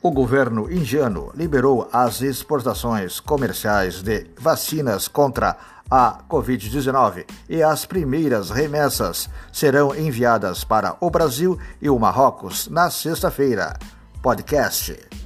O governo indiano liberou as exportações comerciais de vacinas contra a Covid-19 e as primeiras remessas serão enviadas para o Brasil e o Marrocos na sexta-feira. Podcast